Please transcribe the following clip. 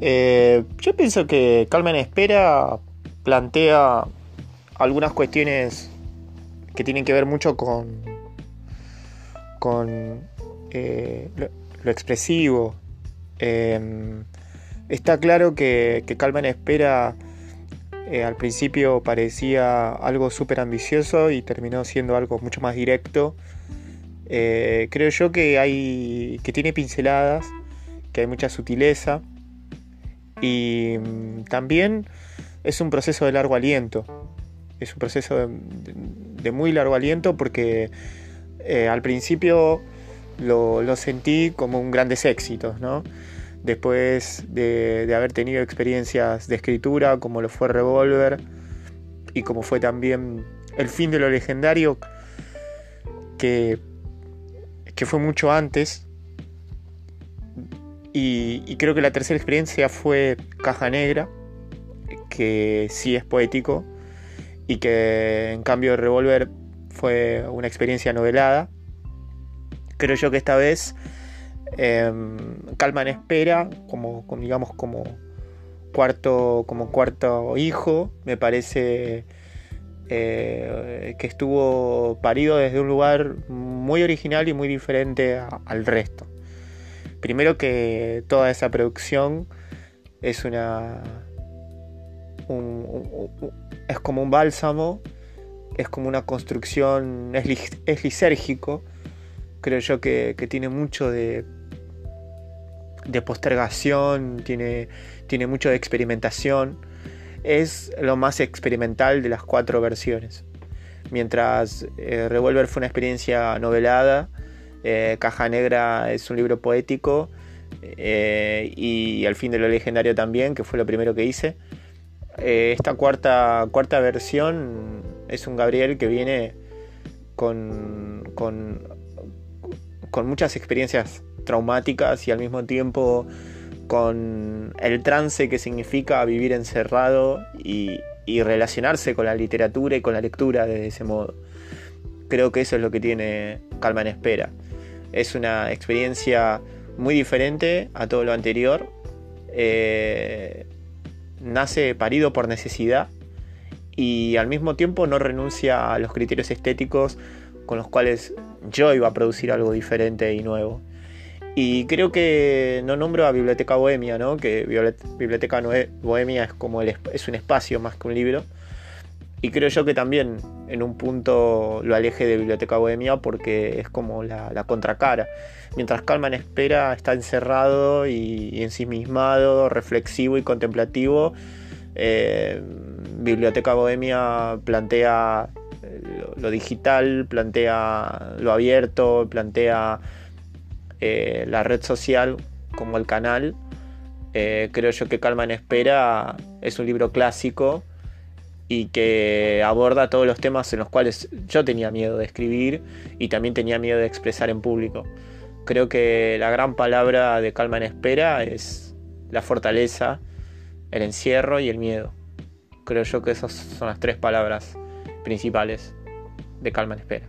Eh, yo pienso que Calma en Espera plantea algunas cuestiones que tienen que ver mucho con, eh, lo, expresivo. Em, está claro que, Calma en Espera eh, al principio parecía algo súper ambicioso y terminó siendo algo mucho más directo. creo yo que hay. que tiene pinceladas, que hay mucha sutileza y mm, también es un proceso de largo aliento. Es un proceso de, muy largo aliento porque eh, al principio lo, sentí como un grandes éxitos, ¿no? Después de, haber tenido experiencias de escritura como lo fue Revolver y como fue también El fin de lo legendario, que, que fue mucho antes, y, creo que la tercera experiencia fue Caja Negra, que sí es poético y que en cambio Revolver fue una experiencia novelada. Creo yo que esta vez em, Calma en Espera, como, digamos como cuarto, como cuarto hijo, me parece eh, que estuvo parido desde un lugar muy original y muy diferente al resto. Primero que toda esa producción es una. es como un bálsamo, es como una construcción, es, lisérgico. Creo yo que, tiene mucho de, de postergación, tiene, tiene mucho de experimentación. Es lo más experimental de las cuatro versiones. Mientras eh, Revolver fue una experiencia novelada, eh, Caja Negra es un libro poético eh, y Al fin de lo legendario también, que fue lo primero que hice. Eh, esta cuarta, cuarta versión es un Gabriel que viene con, con, muchas experiencias traumáticas y al mismo tiempo con el trance que significa vivir encerrado y, y relacionarse con la literatura y con la lectura de ese modo. Creo que eso es lo que tiene Calma en Espera. Es una experiencia muy diferente a todo lo anterior. Eh, nace parido por necesidad y al mismo tiempo no renuncia a los criterios estéticos con los cuales yo iba a producir algo diferente y nuevo. Y creo que no nombro a Biblioteca Bohemia, ¿no? que Biblioteca Bohemia es como es un espacio más que un libro. Y creo yo que también en un punto lo aleje de Biblioteca Bohemia porque es como la, contracara. Mientras Calman espera, está encerrado y, ensimismado, reflexivo y contemplativo. Eh, Biblioteca Bohemia plantea eh, lo, digital, plantea lo abierto, plantea eh, la red social como el canal. creo yo que Calma en Espera es un libro clásico y que aborda todos los temas en los cuales yo tenía miedo de escribir y también tenía miedo de expresar en público. Creo que la gran palabra de Calma en Espera es la fortaleza, el encierro y el miedo. Creo yo que esas son las tres palabras principales de Calma en Espera.